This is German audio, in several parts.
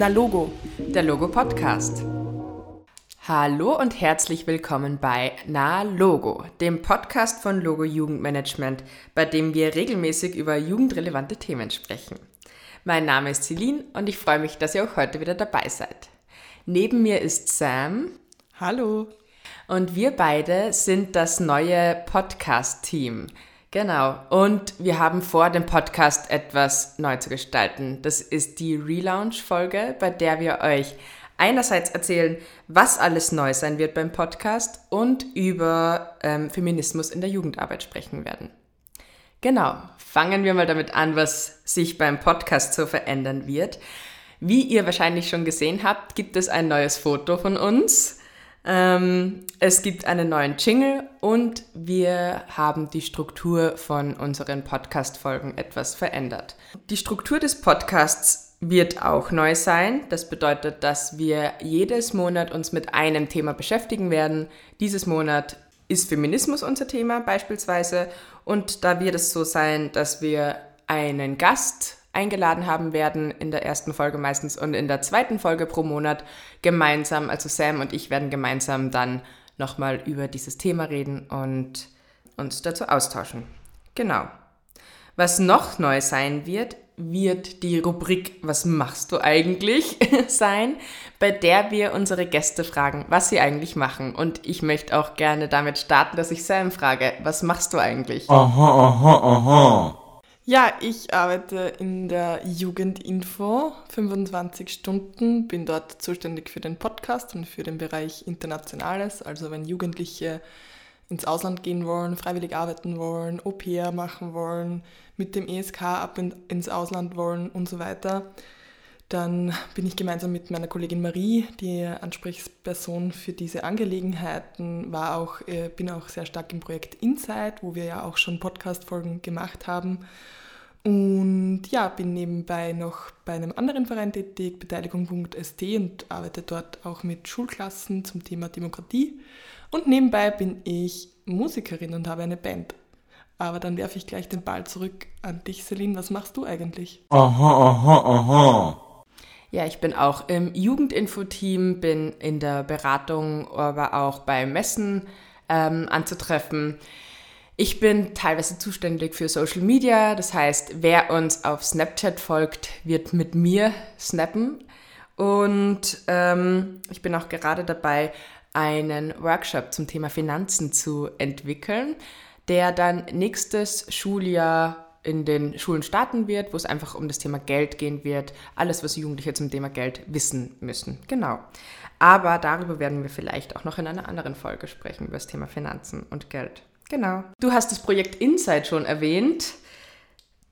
Na Logo, der Logo Podcast. Hallo und herzlich willkommen bei Na Logo, dem Podcast von Logo Jugendmanagement, bei dem wir regelmäßig über jugendrelevante Themen sprechen. Mein Name ist Celine und ich freue mich, dass ihr auch heute wieder dabei seid. Neben mir ist Sam. Hallo. Und wir beide sind das neue Podcast-Team. Genau. Und wir haben vor, den Podcast etwas neu zu gestalten. Das ist die Relaunch-Folge, bei der wir euch einerseits erzählen, was alles neu sein wird beim Podcast und über ähm, Feminismus in der Jugendarbeit sprechen werden. Genau. Fangen wir mal damit an, was sich beim Podcast so verändern wird. Wie ihr wahrscheinlich schon gesehen habt, gibt es ein neues Foto von uns. Ähm, es gibt einen neuen Jingle und wir haben die Struktur von unseren Podcast-Folgen etwas verändert. Die Struktur des Podcasts wird auch neu sein. Das bedeutet, dass wir jedes Monat uns mit einem Thema beschäftigen werden. Dieses Monat ist Feminismus unser Thema beispielsweise und da wird es so sein, dass wir einen Gast eingeladen haben werden in der ersten Folge meistens und in der zweiten Folge pro Monat gemeinsam, also Sam und ich werden gemeinsam dann nochmal über dieses Thema reden und uns dazu austauschen. Genau. Was noch neu sein wird, wird die Rubrik Was machst du eigentlich sein, bei der wir unsere Gäste fragen, was sie eigentlich machen. Und ich möchte auch gerne damit starten, dass ich Sam frage, was machst du eigentlich? Aha, aha, aha. Ja, ich arbeite in der Jugendinfo 25 Stunden, bin dort zuständig für den Podcast und für den Bereich Internationales. Also wenn Jugendliche ins Ausland gehen wollen, freiwillig arbeiten wollen, Au-pair machen wollen, mit dem ESK ab in, ins Ausland wollen und so weiter, dann bin ich gemeinsam mit meiner Kollegin Marie, die Ansprechperson für diese Angelegenheiten, war auch, äh, bin auch sehr stark im Projekt Insight, wo wir ja auch schon Podcast-Folgen gemacht haben und ja, bin nebenbei noch bei einem anderen Verein tätig, Beteiligung.st und arbeite dort auch mit Schulklassen zum Thema Demokratie. Und nebenbei bin ich Musikerin und habe eine Band. Aber dann werfe ich gleich den Ball zurück an dich, Celine. Was machst du eigentlich? Aha, aha, aha. Ja, ich bin auch im Jugendinfo-Team, bin in der Beratung, aber auch bei Messen ähm, anzutreffen. Ich bin teilweise zuständig für Social Media, das heißt, wer uns auf Snapchat folgt, wird mit mir snappen. Und ähm, ich bin auch gerade dabei, einen Workshop zum Thema Finanzen zu entwickeln, der dann nächstes Schuljahr in den Schulen starten wird, wo es einfach um das Thema Geld gehen wird. Alles, was Jugendliche zum Thema Geld wissen müssen. Genau. Aber darüber werden wir vielleicht auch noch in einer anderen Folge sprechen, über das Thema Finanzen und Geld. Genau. Du hast das Projekt Insight schon erwähnt.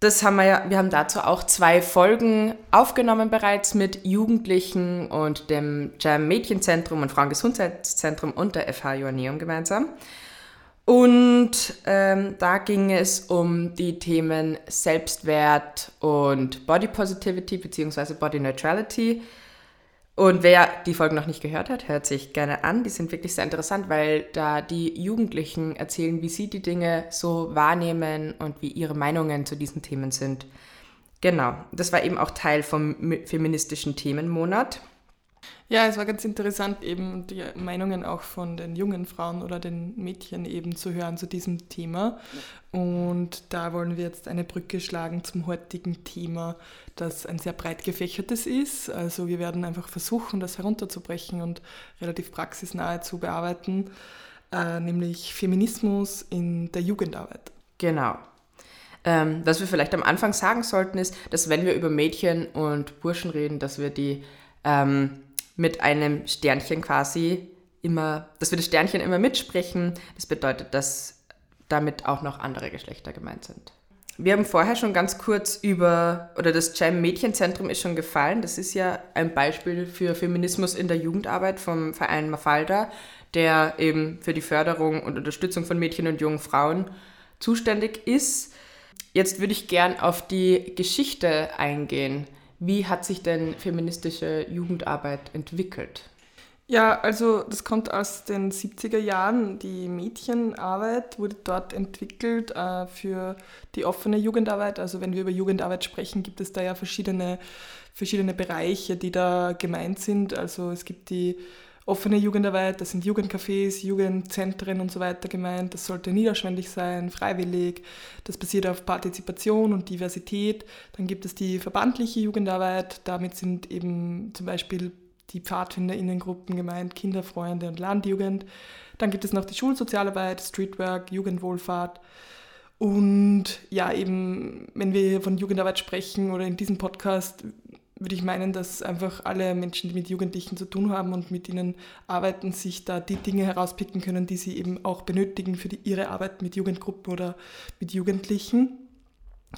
Das haben wir ja, wir haben dazu auch zwei Folgen aufgenommen bereits mit Jugendlichen und dem Jam Mädchenzentrum und Frauengesundheitszentrum und der FH Joanneum gemeinsam. Und ähm, da ging es um die Themen Selbstwert und Body Positivity bzw. Body Neutrality. Und wer die Folgen noch nicht gehört hat, hört sich gerne an. Die sind wirklich sehr interessant, weil da die Jugendlichen erzählen, wie sie die Dinge so wahrnehmen und wie ihre Meinungen zu diesen Themen sind. Genau, das war eben auch Teil vom feministischen Themenmonat. Ja, es war ganz interessant, eben die Meinungen auch von den jungen Frauen oder den Mädchen eben zu hören zu diesem Thema. Und da wollen wir jetzt eine Brücke schlagen zum heutigen Thema, das ein sehr breit gefächertes ist. Also wir werden einfach versuchen, das herunterzubrechen und relativ praxisnahe zu bearbeiten, äh, nämlich Feminismus in der Jugendarbeit. Genau. Ähm, was wir vielleicht am Anfang sagen sollten, ist, dass wenn wir über Mädchen und Burschen reden, dass wir die ähm, mit einem Sternchen quasi immer, dass wir das Sternchen immer mitsprechen. Das bedeutet, dass damit auch noch andere Geschlechter gemeint sind. Wir haben vorher schon ganz kurz über, oder das Jam Mädchenzentrum ist schon gefallen. Das ist ja ein Beispiel für Feminismus in der Jugendarbeit vom Verein Mafalda, der eben für die Förderung und Unterstützung von Mädchen und jungen Frauen zuständig ist. Jetzt würde ich gern auf die Geschichte eingehen. Wie hat sich denn feministische Jugendarbeit entwickelt? Ja, also das kommt aus den 70er Jahren. Die Mädchenarbeit wurde dort entwickelt äh, für die offene Jugendarbeit. Also wenn wir über Jugendarbeit sprechen, gibt es da ja verschiedene, verschiedene Bereiche, die da gemeint sind. Also es gibt die offene Jugendarbeit, das sind Jugendcafés, Jugendzentren und so weiter gemeint. Das sollte niederschwellig sein, freiwillig. Das basiert auf Partizipation und Diversität. Dann gibt es die verbandliche Jugendarbeit. Damit sind eben zum Beispiel die PfadfinderInnengruppen gemeint, Kinderfreunde und Landjugend. Dann gibt es noch die Schulsozialarbeit, Streetwork, Jugendwohlfahrt. Und ja, eben, wenn wir von Jugendarbeit sprechen oder in diesem Podcast, würde ich meinen, dass einfach alle Menschen, die mit Jugendlichen zu tun haben und mit ihnen arbeiten, sich da die Dinge herauspicken können, die sie eben auch benötigen für die, ihre Arbeit mit Jugendgruppen oder mit Jugendlichen.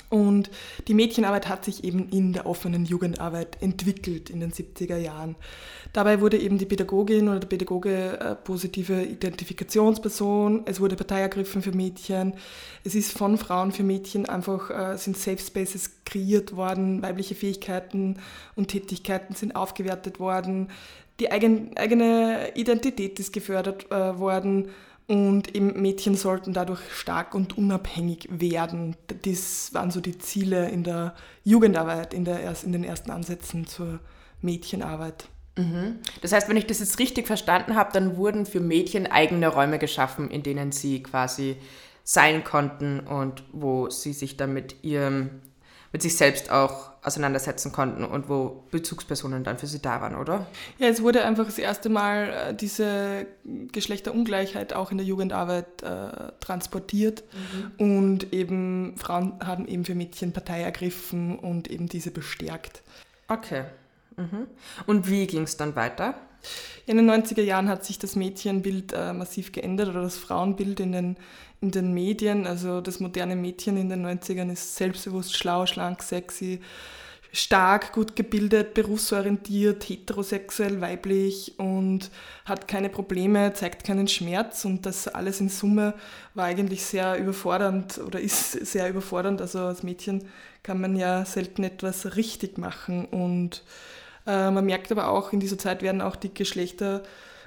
Und die Mädchenarbeit hat sich eben in der offenen Jugendarbeit entwickelt in den 70er Jahren. Dabei wurde eben die Pädagogin oder der Pädagoge äh, positive Identifikationsperson, es wurde Partei ergriffen für Mädchen, es ist von Frauen für Mädchen einfach, äh, sind Safe Spaces kreiert worden, weibliche Fähigkeiten und Tätigkeiten sind aufgewertet worden, die eigen, eigene Identität ist gefördert äh, worden und eben Mädchen sollten dadurch stark und unabhängig werden. Das waren so die Ziele in der Jugendarbeit, in, der, in den ersten Ansätzen zur Mädchenarbeit. Mhm. Das heißt, wenn ich das jetzt richtig verstanden habe, dann wurden für Mädchen eigene Räume geschaffen, in denen sie quasi sein konnten und wo sie sich dann mit ihrem mit sich selbst auch auseinandersetzen konnten und wo Bezugspersonen dann für sie da waren, oder? Ja, es wurde einfach das erste Mal äh, diese Geschlechterungleichheit auch in der Jugendarbeit äh, transportiert mhm. und eben Frauen haben eben für Mädchen Partei ergriffen und eben diese bestärkt. Okay. Mhm. Und wie ging es dann weiter? In den 90er Jahren hat sich das Mädchenbild äh, massiv geändert oder das Frauenbild in den, in den Medien. Also das moderne Mädchen in den 90ern ist selbstbewusst, schlau, schlank, sexy, stark, gut gebildet, berufsorientiert, heterosexuell, weiblich und hat keine Probleme, zeigt keinen Schmerz und das alles in Summe war eigentlich sehr überfordernd oder ist sehr überfordernd. Also als Mädchen kann man ja selten etwas richtig machen und äh, man merkt aber auch, in dieser Zeit werden auch die Geschlechter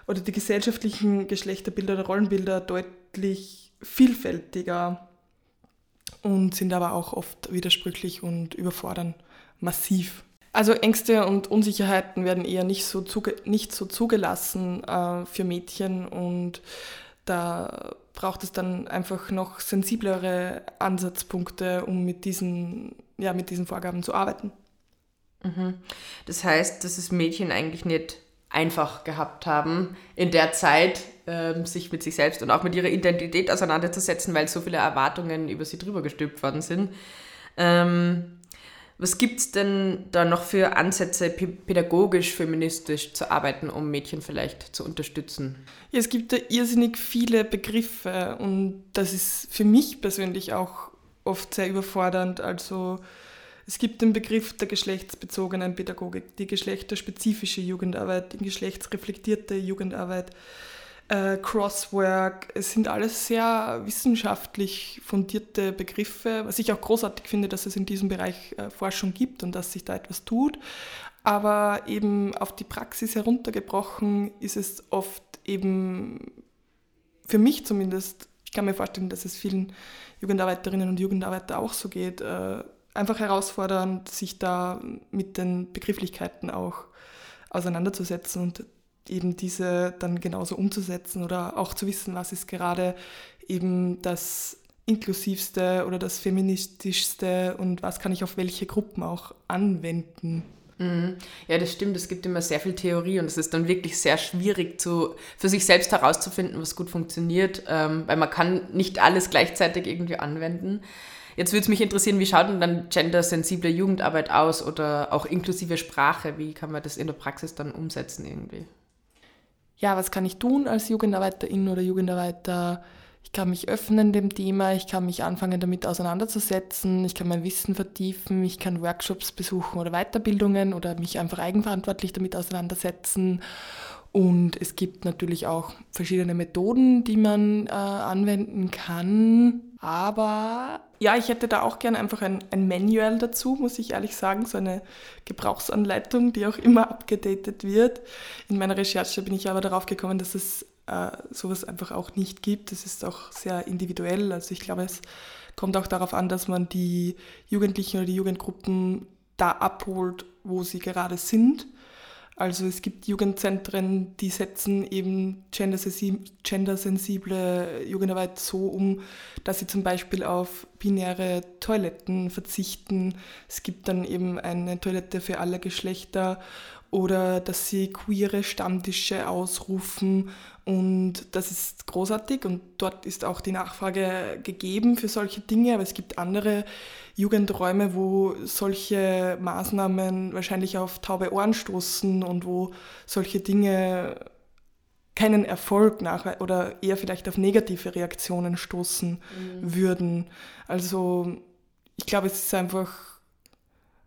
oder die gesellschaftlichen Geschlechterbilder oder Rollenbilder deutlich vielfältiger und sind aber auch oft widersprüchlich und überfordern massiv. Also Ängste und Unsicherheiten werden eher nicht so, zuge nicht so zugelassen äh, für Mädchen und da braucht es dann einfach noch sensiblere Ansatzpunkte, um mit diesen, ja, mit diesen Vorgaben zu arbeiten. Mhm. Das heißt, dass es Mädchen eigentlich nicht einfach gehabt haben, in der Zeit ähm, sich mit sich selbst und auch mit ihrer Identität auseinanderzusetzen, weil so viele Erwartungen über sie drüber gestülpt worden sind. Ähm, was gibt es denn da noch für Ansätze, pädagogisch, feministisch zu arbeiten, um Mädchen vielleicht zu unterstützen? Ja, es gibt da irrsinnig viele Begriffe und das ist für mich persönlich auch oft sehr überfordernd. Also es gibt den Begriff der geschlechtsbezogenen Pädagogik, die geschlechterspezifische Jugendarbeit, die geschlechtsreflektierte Jugendarbeit, äh, Crosswork. Es sind alles sehr wissenschaftlich fundierte Begriffe, was ich auch großartig finde, dass es in diesem Bereich äh, Forschung gibt und dass sich da etwas tut. Aber eben auf die Praxis heruntergebrochen ist es oft eben, für mich zumindest, ich kann mir vorstellen, dass es vielen Jugendarbeiterinnen und Jugendarbeiter auch so geht, äh, einfach herausfordernd, sich da mit den Begrifflichkeiten auch auseinanderzusetzen und eben diese dann genauso umzusetzen oder auch zu wissen, was ist gerade eben das inklusivste oder das feministischste und was kann ich auf welche Gruppen auch anwenden. Mhm. Ja, das stimmt. Es gibt immer sehr viel Theorie und es ist dann wirklich sehr schwierig, zu, für sich selbst herauszufinden, was gut funktioniert, ähm, weil man kann nicht alles gleichzeitig irgendwie anwenden. Jetzt würde es mich interessieren, wie schaut denn dann gendersensible Jugendarbeit aus oder auch inklusive Sprache? Wie kann man das in der Praxis dann umsetzen irgendwie? Ja, was kann ich tun als Jugendarbeiterin oder Jugendarbeiter? Ich kann mich öffnen dem Thema, ich kann mich anfangen damit auseinanderzusetzen, ich kann mein Wissen vertiefen, ich kann Workshops besuchen oder Weiterbildungen oder mich einfach eigenverantwortlich damit auseinandersetzen. Und es gibt natürlich auch verschiedene Methoden, die man äh, anwenden kann. Aber ja, ich hätte da auch gerne einfach ein, ein Manual dazu, muss ich ehrlich sagen, so eine Gebrauchsanleitung, die auch immer abgedatet wird. In meiner Recherche bin ich aber darauf gekommen, dass es äh, sowas einfach auch nicht gibt. Es ist auch sehr individuell. Also ich glaube, es kommt auch darauf an, dass man die Jugendlichen oder die Jugendgruppen da abholt, wo sie gerade sind also es gibt Jugendzentren, die setzen eben gendersensible Jugendarbeit so um, dass sie zum Beispiel auf binäre Toiletten verzichten. Es gibt dann eben eine Toilette für alle Geschlechter oder dass sie queere Stammtische ausrufen und das ist großartig und dort ist auch die Nachfrage gegeben für solche Dinge, aber es gibt andere Jugendräume, wo solche Maßnahmen wahrscheinlich auf taube Ohren stoßen und wo solche Dinge keinen Erfolg nach oder eher vielleicht auf negative Reaktionen stoßen mhm. würden. Also ich glaube, es ist einfach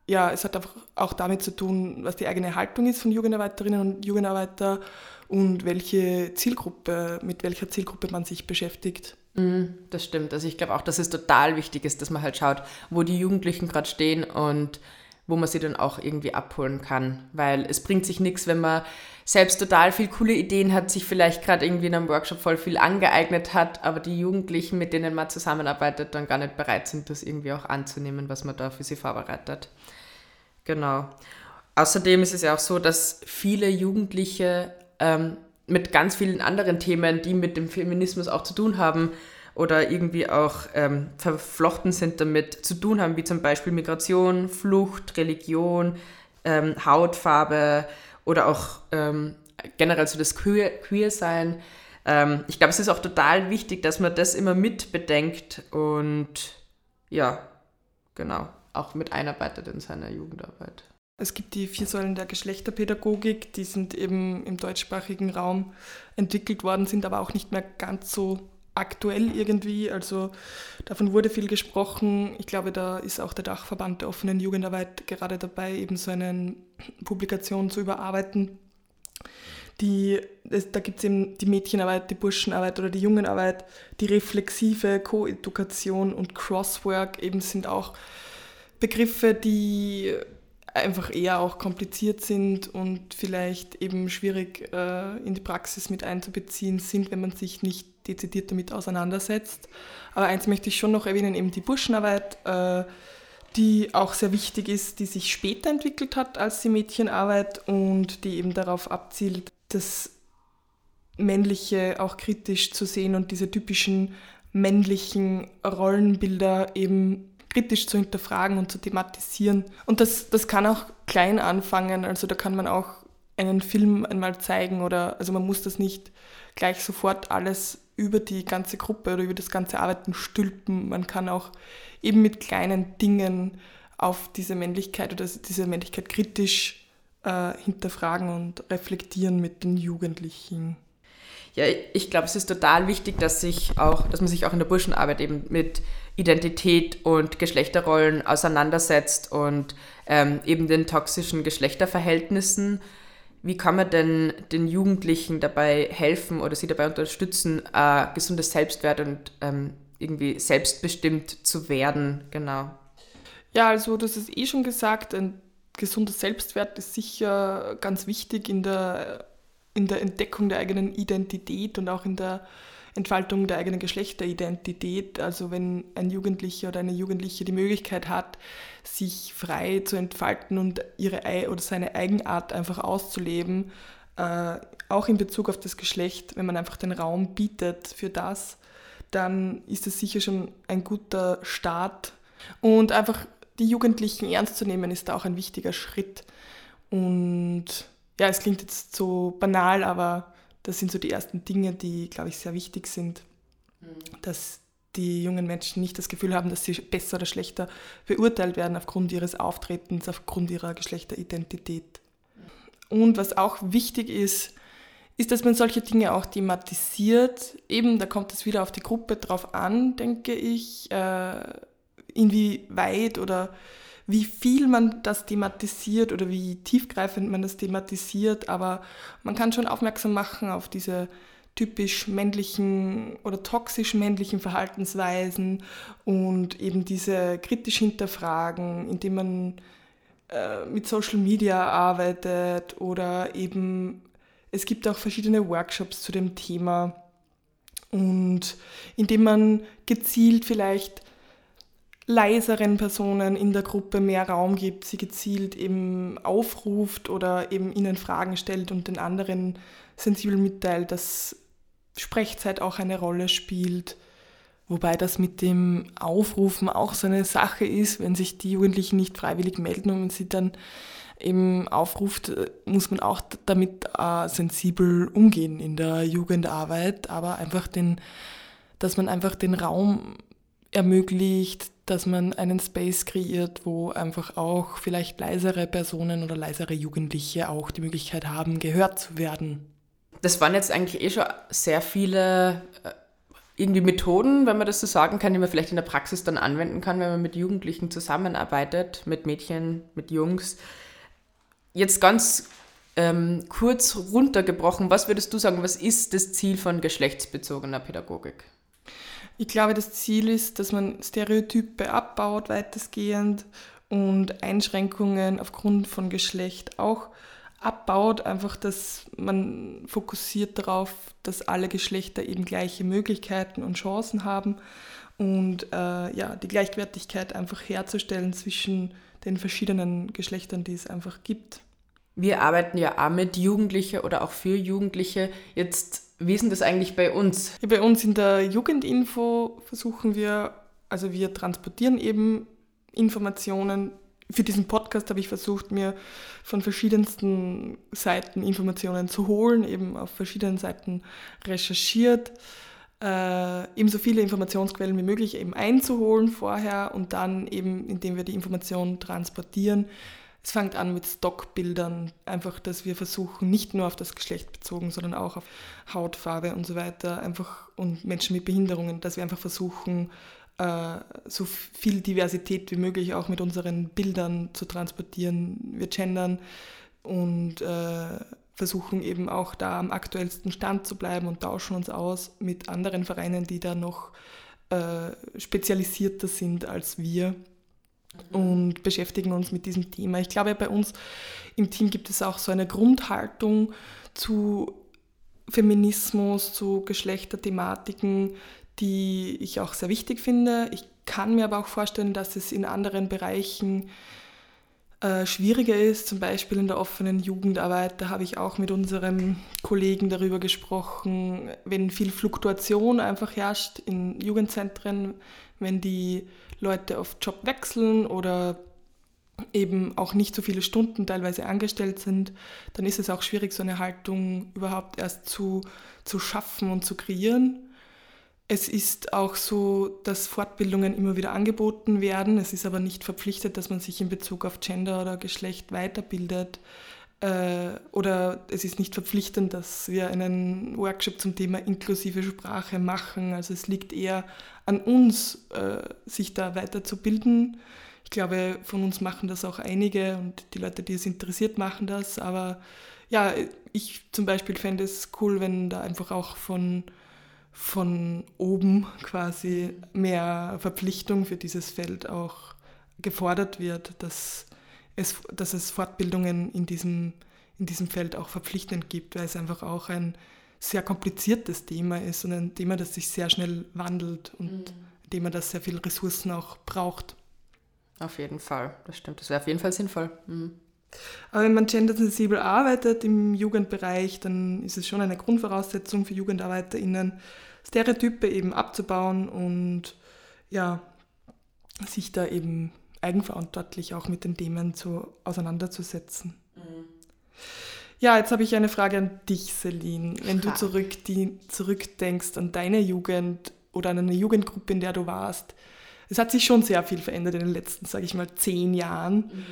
ja, es hat einfach auch damit zu tun, was die eigene Haltung ist von Jugendarbeiterinnen und Jugendarbeiter und welche Zielgruppe, mit welcher Zielgruppe man sich beschäftigt. Mm, das stimmt. Also ich glaube auch, dass es total wichtig ist, dass man halt schaut, wo die Jugendlichen gerade stehen und wo man sie dann auch irgendwie abholen kann. Weil es bringt sich nichts, wenn man selbst total viel coole Ideen hat, sich vielleicht gerade irgendwie in einem Workshop voll viel angeeignet hat, aber die Jugendlichen, mit denen man zusammenarbeitet, dann gar nicht bereit sind, das irgendwie auch anzunehmen, was man da für sie vorbereitet. Genau. Außerdem ist es ja auch so, dass viele Jugendliche ähm, mit ganz vielen anderen Themen, die mit dem Feminismus auch zu tun haben, oder irgendwie auch ähm, verflochten sind damit, zu tun haben, wie zum Beispiel Migration, Flucht, Religion, ähm, Hautfarbe oder auch ähm, generell so das Queer, Queer-Sein. Ähm, ich glaube, es ist auch total wichtig, dass man das immer mit bedenkt und ja, genau, auch mit einarbeitet in seiner Jugendarbeit. Es gibt die vier Säulen der Geschlechterpädagogik, die sind eben im deutschsprachigen Raum entwickelt worden, sind aber auch nicht mehr ganz so aktuell irgendwie. Also davon wurde viel gesprochen. Ich glaube, da ist auch der Dachverband der offenen Jugendarbeit gerade dabei, eben so eine Publikation zu überarbeiten. Die, da gibt es eben die Mädchenarbeit, die Burschenarbeit oder die Jungenarbeit, die reflexive Koedukation und Crosswork eben sind auch Begriffe, die einfach eher auch kompliziert sind und vielleicht eben schwierig äh, in die Praxis mit einzubeziehen sind, wenn man sich nicht dezidiert damit auseinandersetzt. Aber eins möchte ich schon noch erwähnen, eben die Burschenarbeit, äh, die auch sehr wichtig ist, die sich später entwickelt hat als die Mädchenarbeit und die eben darauf abzielt, das Männliche auch kritisch zu sehen und diese typischen männlichen Rollenbilder eben kritisch zu hinterfragen und zu thematisieren. Und das, das kann auch klein anfangen, also da kann man auch einen Film einmal zeigen oder also man muss das nicht gleich sofort alles über die ganze Gruppe oder über das ganze Arbeiten stülpen. Man kann auch eben mit kleinen Dingen auf diese Männlichkeit oder diese Männlichkeit kritisch äh, hinterfragen und reflektieren mit den Jugendlichen. Ja, ich glaube, es ist total wichtig, dass sich auch, dass man sich auch in der Burschenarbeit eben mit Identität und Geschlechterrollen auseinandersetzt und ähm, eben den toxischen Geschlechterverhältnissen wie kann man denn den Jugendlichen dabei helfen oder sie dabei unterstützen, äh, gesundes Selbstwert und ähm, irgendwie selbstbestimmt zu werden? Genau. Ja, also das ist eh schon gesagt, ein gesunder Selbstwert ist sicher ganz wichtig in der, in der Entdeckung der eigenen Identität und auch in der Entfaltung der eigenen Geschlechteridentität. Also wenn ein Jugendlicher oder eine Jugendliche die Möglichkeit hat, sich frei zu entfalten und ihre oder seine Eigenart einfach auszuleben, äh, auch in Bezug auf das Geschlecht, wenn man einfach den Raum bietet für das, dann ist es sicher schon ein guter Start. Und einfach die Jugendlichen ernst zu nehmen, ist auch ein wichtiger Schritt. Und ja, es klingt jetzt so banal, aber das sind so die ersten Dinge, die, glaube ich, sehr wichtig sind, mhm. dass die jungen Menschen nicht das Gefühl haben, dass sie besser oder schlechter beurteilt werden aufgrund ihres Auftretens, aufgrund ihrer Geschlechteridentität. Und was auch wichtig ist, ist, dass man solche Dinge auch thematisiert. Eben, da kommt es wieder auf die Gruppe drauf an, denke ich, äh, inwieweit oder wie viel man das thematisiert oder wie tiefgreifend man das thematisiert, aber man kann schon aufmerksam machen auf diese typisch männlichen oder toxisch männlichen Verhaltensweisen und eben diese kritisch hinterfragen, indem man äh, mit Social Media arbeitet oder eben es gibt auch verschiedene Workshops zu dem Thema. Und indem man gezielt vielleicht leiseren Personen in der Gruppe mehr Raum gibt, sie gezielt eben aufruft oder eben ihnen Fragen stellt und den anderen sensibel mitteilt, dass Sprechzeit auch eine Rolle spielt. Wobei das mit dem Aufrufen auch so eine Sache ist, wenn sich die Jugendlichen nicht freiwillig melden und man sie dann eben aufruft, muss man auch damit äh, sensibel umgehen in der Jugendarbeit, aber einfach den, dass man einfach den Raum ermöglicht, dass man einen Space kreiert, wo einfach auch vielleicht leisere Personen oder leisere Jugendliche auch die Möglichkeit haben, gehört zu werden. Das waren jetzt eigentlich eh schon sehr viele äh, irgendwie Methoden, wenn man das so sagen kann, die man vielleicht in der Praxis dann anwenden kann, wenn man mit Jugendlichen zusammenarbeitet, mit Mädchen, mit Jungs. Jetzt ganz ähm, kurz runtergebrochen, was würdest du sagen, was ist das Ziel von geschlechtsbezogener Pädagogik? Ich glaube, das Ziel ist, dass man Stereotype abbaut weitestgehend und Einschränkungen aufgrund von Geschlecht auch abbaut, einfach, dass man fokussiert darauf, dass alle Geschlechter eben gleiche Möglichkeiten und Chancen haben und äh, ja, die Gleichwertigkeit einfach herzustellen zwischen den verschiedenen Geschlechtern, die es einfach gibt. Wir arbeiten ja auch mit Jugendlichen oder auch für Jugendliche. Jetzt, wie ist denn das eigentlich bei uns? Ja, bei uns in der Jugendinfo versuchen wir, also wir transportieren eben Informationen für diesen Podcast habe ich versucht, mir von verschiedensten Seiten Informationen zu holen, eben auf verschiedenen Seiten recherchiert, äh, eben so viele Informationsquellen wie möglich eben einzuholen vorher und dann eben, indem wir die Informationen transportieren. Es fängt an mit Stockbildern, einfach, dass wir versuchen, nicht nur auf das Geschlecht bezogen, sondern auch auf Hautfarbe und so weiter, einfach und Menschen mit Behinderungen, dass wir einfach versuchen, äh, so viel Diversität wie möglich auch mit unseren Bildern zu transportieren. Wir gendern und äh, versuchen eben auch da am aktuellsten Stand zu bleiben und tauschen uns aus mit anderen Vereinen, die da noch äh, spezialisierter sind als wir und beschäftigen uns mit diesem Thema. Ich glaube, bei uns im Team gibt es auch so eine Grundhaltung zu Feminismus, zu Geschlechterthematiken, die ich auch sehr wichtig finde. Ich kann mir aber auch vorstellen, dass es in anderen Bereichen äh, schwieriger ist, zum Beispiel in der offenen Jugendarbeit. Da habe ich auch mit unserem Kollegen darüber gesprochen, wenn viel Fluktuation einfach herrscht in Jugendzentren, wenn die Leute oft Job wechseln oder eben auch nicht so viele Stunden teilweise angestellt sind, dann ist es auch schwierig, so eine Haltung überhaupt erst zu, zu schaffen und zu kreieren. Es ist auch so, dass Fortbildungen immer wieder angeboten werden. Es ist aber nicht verpflichtet, dass man sich in Bezug auf Gender oder Geschlecht weiterbildet. Äh, oder es ist nicht verpflichtend, dass wir einen Workshop zum Thema inklusive Sprache machen. Also es liegt eher an uns, äh, sich da weiterzubilden. Ich glaube, von uns machen das auch einige und die Leute, die es interessiert, machen das. Aber ja, ich zum Beispiel fände es cool, wenn da einfach auch von von oben quasi mehr Verpflichtung für dieses Feld auch gefordert wird, dass es, dass es Fortbildungen in diesem, in diesem Feld auch verpflichtend gibt, weil es einfach auch ein sehr kompliziertes Thema ist und ein Thema, das sich sehr schnell wandelt und mhm. ein Thema, das sehr viele Ressourcen auch braucht. Auf jeden Fall, das stimmt. Das wäre auf jeden Fall sinnvoll. Mhm. Aber wenn man gendersensibel arbeitet im Jugendbereich, dann ist es schon eine Grundvoraussetzung für JugendarbeiterInnen, Stereotype eben abzubauen und ja, sich da eben eigenverantwortlich auch mit den Themen zu, auseinanderzusetzen. Mhm. Ja, jetzt habe ich eine Frage an dich, Celine. Wenn du zurück, die, zurückdenkst an deine Jugend oder an eine Jugendgruppe, in der du warst, es hat sich schon sehr viel verändert in den letzten, sage ich mal, zehn Jahren. Mhm.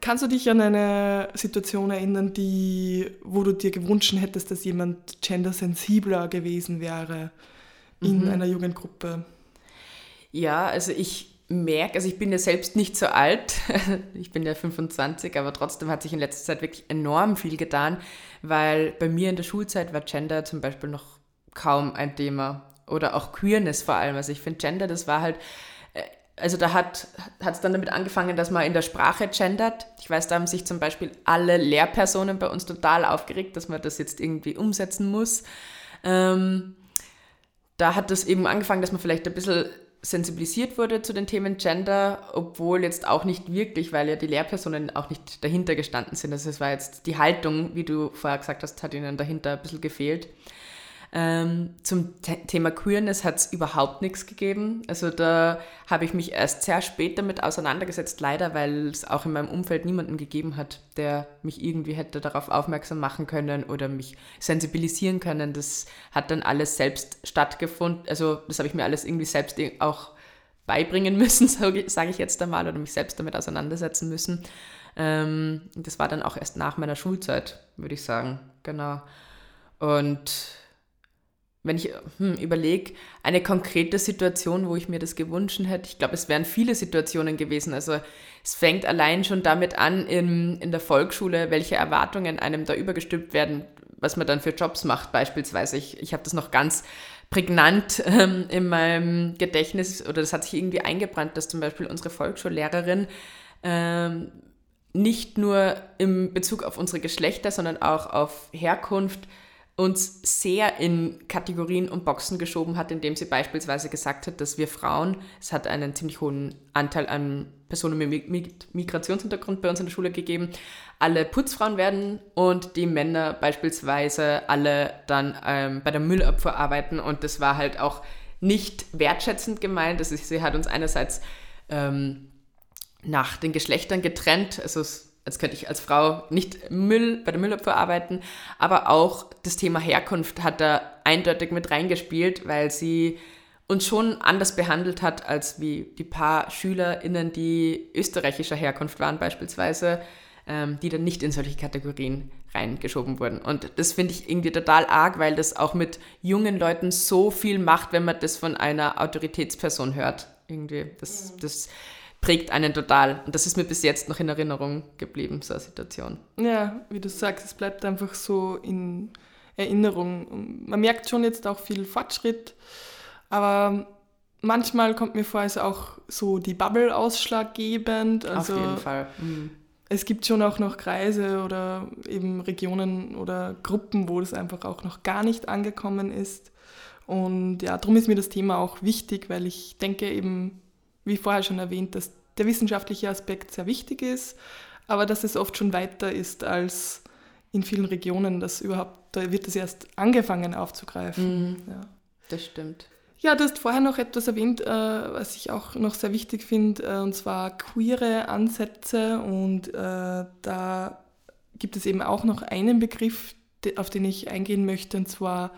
Kannst du dich an eine Situation erinnern, die, wo du dir gewünscht hättest, dass jemand gendersensibler gewesen wäre in mhm. einer Jugendgruppe? Ja, also ich merke, also ich bin ja selbst nicht so alt, ich bin ja 25, aber trotzdem hat sich in letzter Zeit wirklich enorm viel getan, weil bei mir in der Schulzeit war Gender zum Beispiel noch kaum ein Thema oder auch Queerness vor allem. Also ich finde Gender, das war halt, also da hat es dann damit angefangen, dass man in der Sprache gendert. Ich weiß, da haben sich zum Beispiel alle Lehrpersonen bei uns total aufgeregt, dass man das jetzt irgendwie umsetzen muss. Ähm, da hat es eben angefangen, dass man vielleicht ein bisschen sensibilisiert wurde zu den Themen Gender, obwohl jetzt auch nicht wirklich, weil ja die Lehrpersonen auch nicht dahinter gestanden sind. Also es war jetzt die Haltung, wie du vorher gesagt hast, hat ihnen dahinter ein bisschen gefehlt. Ähm, zum The Thema Queerness hat es überhaupt nichts gegeben. Also da habe ich mich erst sehr spät damit auseinandergesetzt, leider, weil es auch in meinem Umfeld niemanden gegeben hat, der mich irgendwie hätte darauf aufmerksam machen können oder mich sensibilisieren können. Das hat dann alles selbst stattgefunden. Also das habe ich mir alles irgendwie selbst auch beibringen müssen, sage ich jetzt einmal, oder mich selbst damit auseinandersetzen müssen. Ähm, das war dann auch erst nach meiner Schulzeit, würde ich sagen. Genau. Und wenn ich hm, überlege, eine konkrete Situation, wo ich mir das gewünscht hätte, ich glaube, es wären viele Situationen gewesen. Also es fängt allein schon damit an in, in der Volksschule, welche Erwartungen einem da übergestülpt werden, was man dann für Jobs macht beispielsweise. Ich, ich habe das noch ganz prägnant ähm, in meinem Gedächtnis oder das hat sich irgendwie eingebrannt, dass zum Beispiel unsere Volksschullehrerin ähm, nicht nur im Bezug auf unsere Geschlechter, sondern auch auf Herkunft uns sehr in Kategorien und Boxen geschoben hat, indem sie beispielsweise gesagt hat, dass wir Frauen, es hat einen ziemlich hohen Anteil an Personen mit Migrationshintergrund bei uns in der Schule gegeben, alle Putzfrauen werden und die Männer beispielsweise alle dann ähm, bei der Müllabfuhr arbeiten und das war halt auch nicht wertschätzend gemeint. Also sie hat uns einerseits ähm, nach den Geschlechtern getrennt, also es Jetzt könnte ich als Frau nicht Müll bei der Müllabfuhr arbeiten, aber auch das Thema Herkunft hat da eindeutig mit reingespielt, weil sie uns schon anders behandelt hat als wie die paar SchülerInnen, die österreichischer Herkunft waren beispielsweise, ähm, die dann nicht in solche Kategorien reingeschoben wurden. Und das finde ich irgendwie total arg, weil das auch mit jungen Leuten so viel macht, wenn man das von einer Autoritätsperson hört. Irgendwie, das, das prägt einen total. Und das ist mir bis jetzt noch in Erinnerung geblieben, so eine Situation. Ja, wie du sagst, es bleibt einfach so in Erinnerung. Man merkt schon jetzt auch viel Fortschritt, aber manchmal kommt mir vor, ist auch so die Bubble ausschlaggebend. Also Auf jeden Fall. Mhm. Es gibt schon auch noch Kreise oder eben Regionen oder Gruppen, wo das einfach auch noch gar nicht angekommen ist. Und ja, darum ist mir das Thema auch wichtig, weil ich denke eben, wie vorher schon erwähnt, dass der wissenschaftliche Aspekt sehr wichtig ist, aber dass es oft schon weiter ist als in vielen Regionen, dass überhaupt, da wird es erst angefangen aufzugreifen. Mhm. Ja. Das stimmt. Ja, du hast vorher noch etwas erwähnt, äh, was ich auch noch sehr wichtig finde, äh, und zwar queere Ansätze. Und äh, da gibt es eben auch noch einen Begriff, auf den ich eingehen möchte, und zwar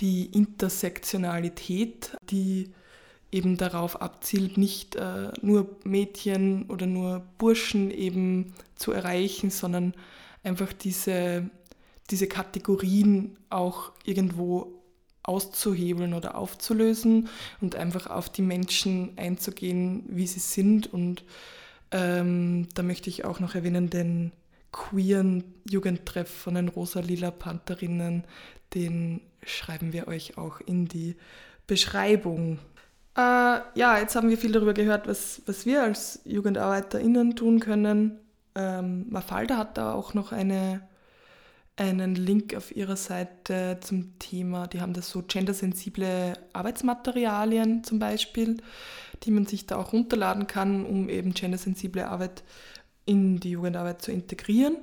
die Intersektionalität, die eben darauf abzielt, nicht äh, nur Mädchen oder nur Burschen eben zu erreichen, sondern einfach diese, diese Kategorien auch irgendwo auszuhebeln oder aufzulösen und einfach auf die Menschen einzugehen, wie sie sind. Und ähm, da möchte ich auch noch erwähnen den queeren Jugendtreff von den Rosa-Lila Pantherinnen. Den schreiben wir euch auch in die Beschreibung. Äh, ja, jetzt haben wir viel darüber gehört, was, was wir als JugendarbeiterInnen tun können. Ähm, Mafalda hat da auch noch eine, einen Link auf ihrer Seite zum Thema. Die haben da so gendersensible Arbeitsmaterialien zum Beispiel, die man sich da auch runterladen kann, um eben gendersensible Arbeit in die Jugendarbeit zu integrieren.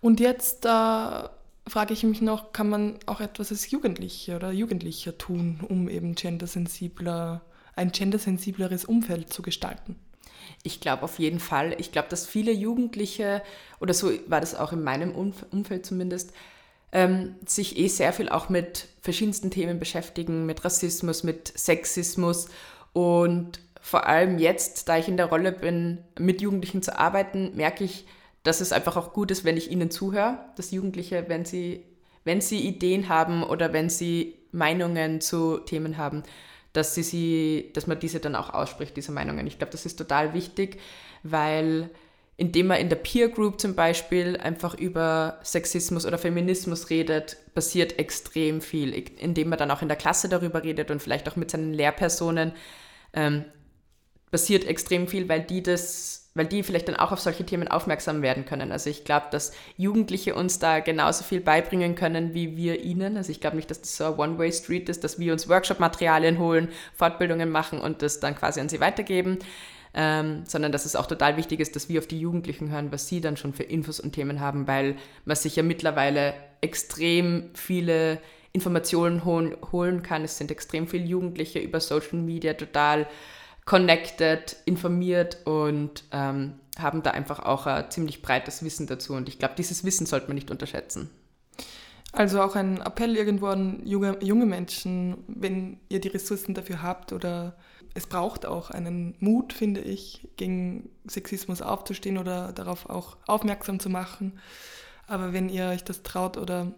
Und jetzt äh, frage ich mich noch, kann man auch etwas als Jugendliche oder Jugendlicher tun, um eben gendersensibler ein gendersensibleres Umfeld zu gestalten? Ich glaube auf jeden Fall. Ich glaube, dass viele Jugendliche, oder so war das auch in meinem Umfeld zumindest, ähm, sich eh sehr viel auch mit verschiedensten Themen beschäftigen, mit Rassismus, mit Sexismus und vor allem jetzt, da ich in der Rolle bin, mit Jugendlichen zu arbeiten, merke ich, dass es einfach auch gut ist, wenn ich ihnen zuhöre, dass Jugendliche, wenn sie, wenn sie Ideen haben oder wenn sie Meinungen zu Themen haben, dass, sie sie, dass man diese dann auch ausspricht, diese Meinungen. Ich glaube, das ist total wichtig, weil indem man in der Peer Group zum Beispiel einfach über Sexismus oder Feminismus redet, passiert extrem viel. Indem man dann auch in der Klasse darüber redet und vielleicht auch mit seinen Lehrpersonen, ähm, passiert extrem viel, weil die das, weil die vielleicht dann auch auf solche Themen aufmerksam werden können. Also ich glaube, dass Jugendliche uns da genauso viel beibringen können wie wir ihnen. Also ich glaube nicht, dass das so ein One-Way-Street ist, dass wir uns Workshop-Materialien holen, Fortbildungen machen und das dann quasi an sie weitergeben ähm, sondern dass es auch total wichtig ist, dass wir auf die Jugendlichen hören, was sie dann schon für Infos und Themen haben, weil man sich ja mittlerweile extrem viele Informationen holen, holen kann. Es sind extrem viele Jugendliche über Social Media total connected, informiert und ähm, haben da einfach auch ein ziemlich breites Wissen dazu. Und ich glaube, dieses Wissen sollte man nicht unterschätzen. Also auch ein Appell irgendwo an junge, junge Menschen, wenn ihr die Ressourcen dafür habt oder es braucht auch einen Mut, finde ich, gegen Sexismus aufzustehen oder darauf auch aufmerksam zu machen. Aber wenn ihr euch das traut oder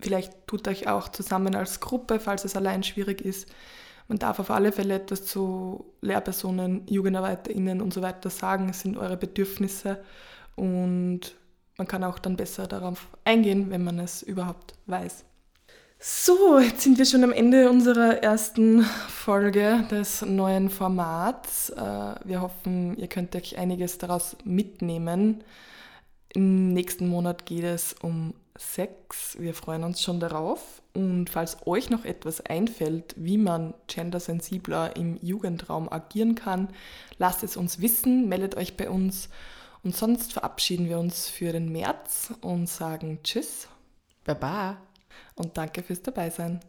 vielleicht tut euch auch zusammen als Gruppe, falls es allein schwierig ist, man darf auf alle Fälle etwas zu Lehrpersonen, JugendarbeiterInnen und so weiter sagen. Es sind eure Bedürfnisse und man kann auch dann besser darauf eingehen, wenn man es überhaupt weiß. So, jetzt sind wir schon am Ende unserer ersten Folge des neuen Formats. Äh, wir hoffen, ihr könnt euch einiges daraus mitnehmen. Im nächsten Monat geht es um 6. Wir freuen uns schon darauf. Und falls euch noch etwas einfällt, wie man gendersensibler im Jugendraum agieren kann, lasst es uns wissen, meldet euch bei uns. Und sonst verabschieden wir uns für den März und sagen Tschüss. Baba. Und danke fürs Dabeisein.